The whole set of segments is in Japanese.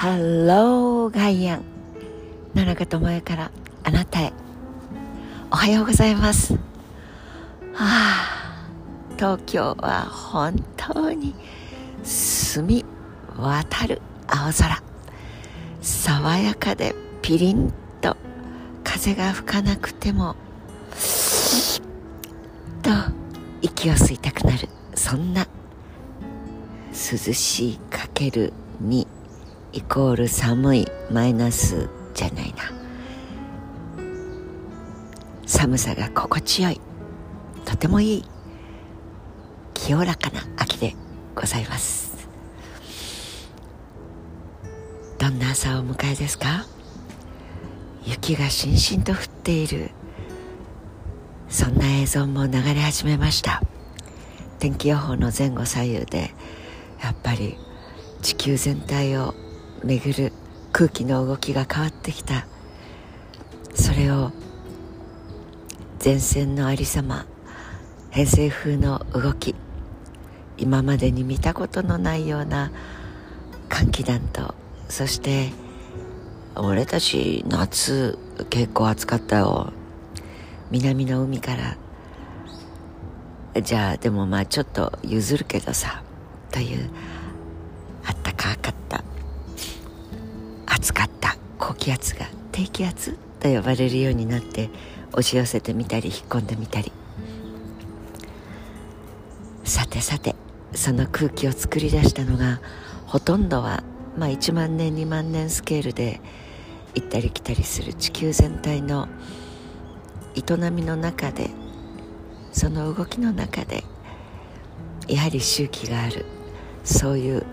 ハローガイアン野中智恵からあなたへ。おはようございます。あ東京は本当に澄み渡る青空。爽やかでピリンと風が吹かなくてもと息を吸いたくなる。そんな涼しいかける2イコール寒いマイナスじゃないな。寒さが心地よい。とてもいい清らかな秋でございます。どんな朝をお迎えですか？雪がしんしんと降っている。そんな映像も流れ始めました。天気予報の前後左右でやっぱり地球全体を巡る空気の動きが変わってきた。それを前線のありさま偏西風の動き今までに見たことのないような寒気団とそして俺たち夏結構暑かったよ。南の海から。じゃあでもまあちょっと譲るけどさというあったかかった。気圧が低気圧と呼ばれるようになって押し寄せてみたり引っ込んでみたり。さてさてその空気を作り出したのがほとんどはまあ、1万年2万年スケールで行ったり来たりする地球全体の営みの中でその動きの中でやはり周期があるそういう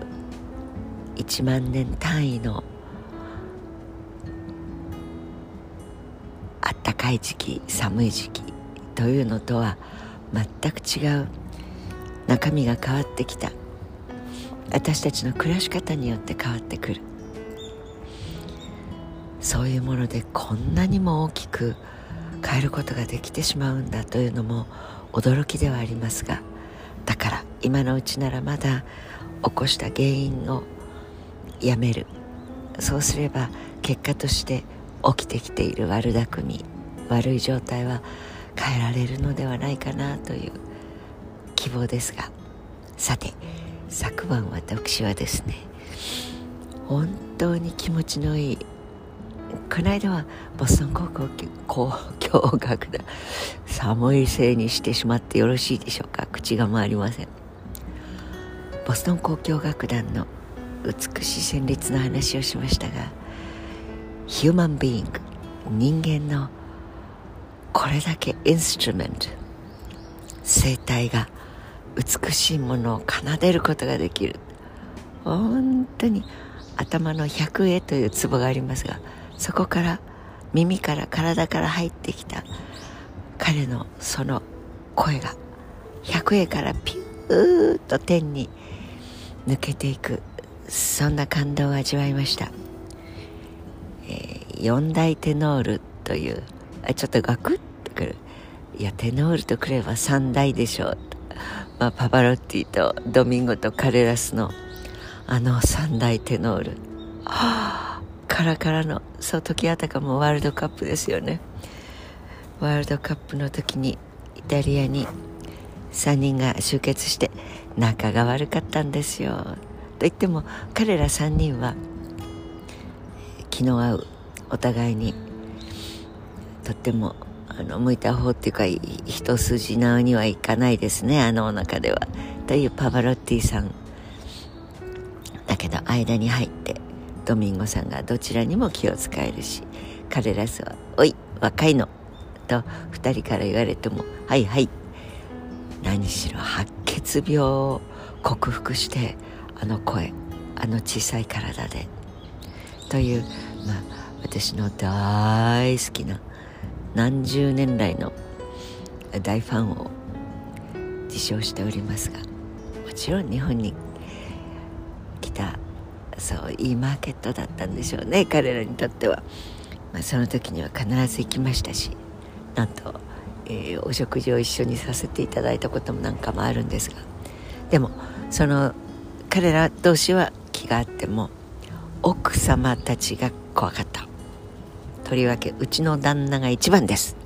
1万年単位のい時期寒い時期というのとは全く違う中身が変わってきた。私たちの暮らし方によって変わってくる。そういうものでこんなにも大きく変えることができてしまうんだというのも驚きではありますがだから今のうちならまだ起こした原因をやめる。そうすれば結果として起きてきている悪巧み悪い状態は変えられるのではないかなという希望ですが。さて昨晩私はですね本当に気持ちのいいこの間はボストン高校交響楽団寒いせいにしてしまってよろしいでしょうか。口が回りません。ボストン交響楽団の美しい旋律の話をしましたがヒューマンビーイング人間のこれだけインストゥルメント生態が美しいものを奏でることができる。本当に頭の百会というツボがありますがそこから耳から体から入ってきた彼のその声が百会からピューッと天に抜けていくそんな感動を味わいました、えー、四大テノールというちょっとガクッとくる。いやテノールとくれば三大でしょう。まあ、パパロッティとドミンゴとカレラスのあの三大テノール。はあカラカラのそう時あたかもワールドカップですよね。ワールドカップの時にイタリアに3人が集結して仲が悪かったんですよ。と言っても彼ら3人は気の合うお互いにとってもあの向いた方っていうか一筋縄にはいかないですねあの中では。というパバロッティさんだけど間に入ってドミンゴさんがどちらにも気を使えるし彼らは「おい若いの」と2人から言われても「はいはい」何しろ白血病を克服してあの声あの小さい体でというまあ私の大好きな何十年来の大ファンを自称しておりますがもちろん日本に来たそういいマーケットだったんでしょうね彼らにとっては、まあ、その時には必ず行きましたしなんと、えー、お食事を一緒にさせていただいたこともなんかもあるんですが。でもその彼ら同士は気があっても奥様たちが怖かった。とりわけうちの旦那が一番です。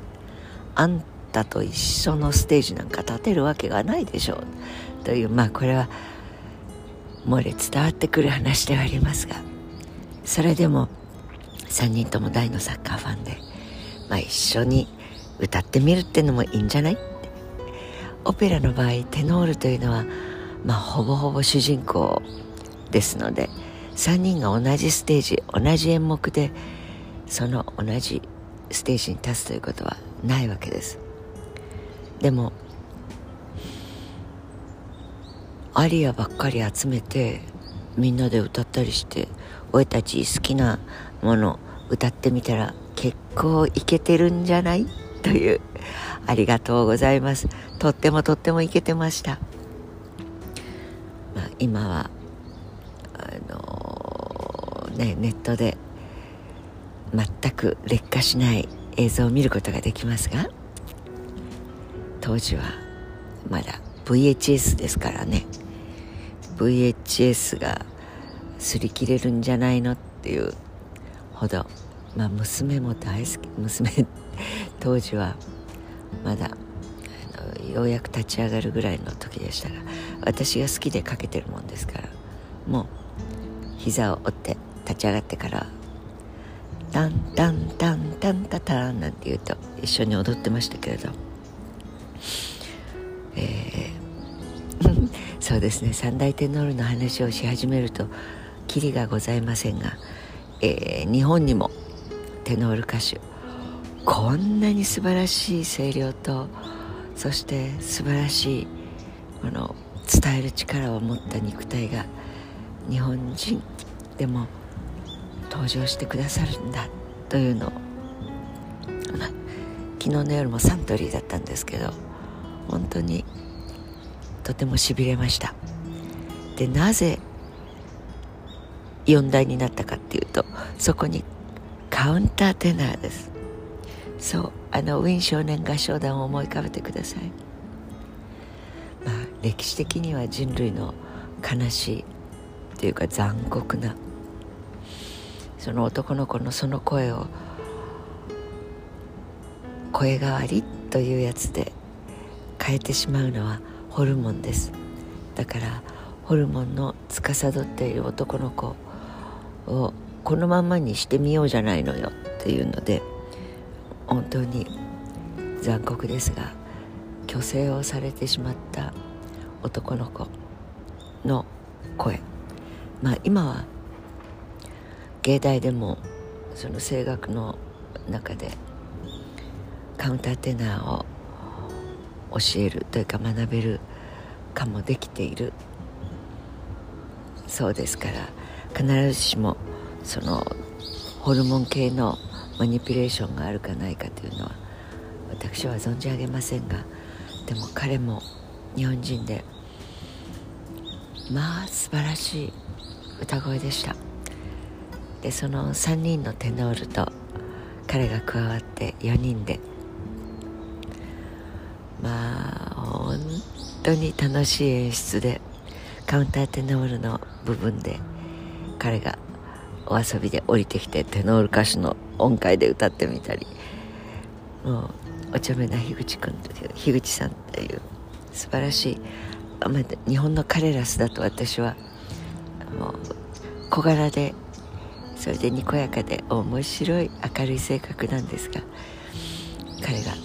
あんたと一緒のステージなんか立てるわけがないでしょう。というまあこれは漏れ伝わってくる話ではありますが。それでも3人とも大のサッカーファンで、まあ、一緒に歌ってみるってのもいいんじゃない？オペラの場合テノールというのは、まあ、ほぼほぼ主人公ですので3人が同じステージ同じ演目でその同じステージに立つということはないわけです。でもアリアばっかり集めてみんなで歌ったりして俺たち好きなもの歌ってみたら結構いけてるんじゃない？というありがとうございます。とってもとってもいけてました、まあ、今はあのー、ねネットで全く劣化しない映像を見ることができますが当時はまだ VHS ですからね。VHS が擦り切れるんじゃないのっていうほど、まあ、娘も大好き娘 当時はまだようやく立ち上がるぐらいの時でしたが私が好きでかけてるもんですからもう膝を折って立ち上がってから「タンタンタンタンタタン」なんて言うと一緒に踊ってましたけれど。えー、そうですね。三大テノールの話をし始めるとキリがございませんが、えー、日本にもテノール歌手こんなに素晴らしい声量とそして素晴らしいこの伝える力を持った肉体が日本人でも登場してくださるんだというのを、まあ、昨日の夜もサントリーだったんですけど本当にとてもしびれました。でなぜ4代になったかっていうとそこにカウンターテナーです。そうあのウィン少年合唱団を思い浮かべてください。まあ歴史的には人類の悲しいというか残酷なその男の子のその声を声変わりというやつで変えてしまうのはホルモンです。だからホルモンの司っている男の子をこのままにしてみようじゃないのよっていうので本当に残酷ですが虚勢をされてしまった男の子の声。まあ今は芸大でもその声楽の中でカウンターテナーを教えるというか学べるかもできている。そうですから必ずしもそのホルモン系のマニピュレーションがあるかないかというのは私は存じ上げませんがでも彼も日本人でまあ素晴らしい歌声でした。でその3人のテノールと彼が加わって4人で。まあ本当に楽しい演出でカウンターテノールの部分で彼がお遊びで降りてきてテノール歌手の音階で歌ってみたりもうお茶目な樋口君という樋口さんっていう素晴らしい日本のカレラスだと私はもう小柄でそれでにこやかで面白い明るい性格なんですが彼があ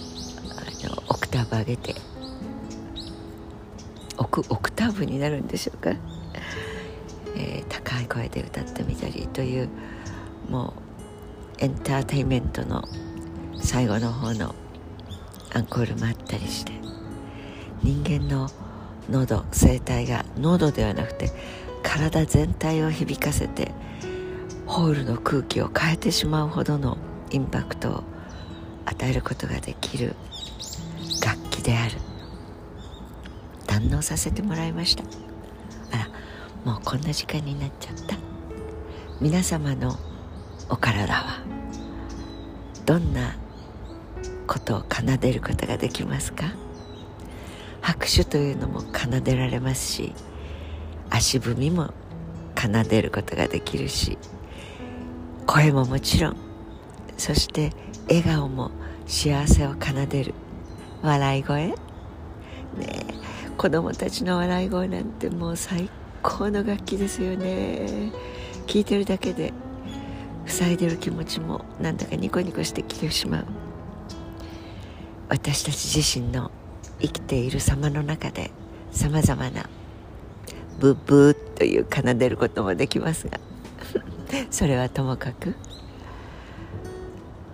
のオクターブ上げてオクオクターブになるんでしょうか？えー、高い声で歌ってみたりというもうエンターテインメントの最後の方のアンコールもあったりして人間の喉声帯が喉ではなくて体全体を響かせてホールの空気を変えてしまうほどのインパクトを与えることができる楽器である。堪能させてもらいました。あらもうこんな時間になっちゃった。皆様のお体はどんなことを奏でることができますか？拍手というのも奏でられますし足踏みも奏でることができるし声ももちろん。そして笑顔も幸せを奏でる。笑い声？ね子供たちの笑い声なんてもう最高の楽器ですよね。聞いてるだけで塞いでる気持ちもなんだかニコニコしてきてしまう。私たち自身の生きている様の中でさまざまなブッブーという奏でることもできますが それはともかく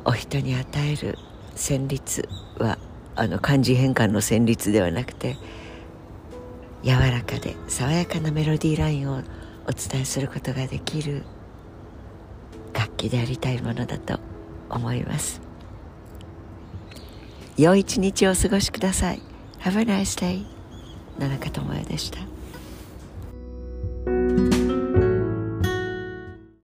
お人に与える旋律はあの漢字変換の旋律ではなくて柔らかで爽やかなメロディーラインをお伝えすることができる楽器でありたいものだと思います。良い一日をお過ごしください。Have a nice day 野中智也でした。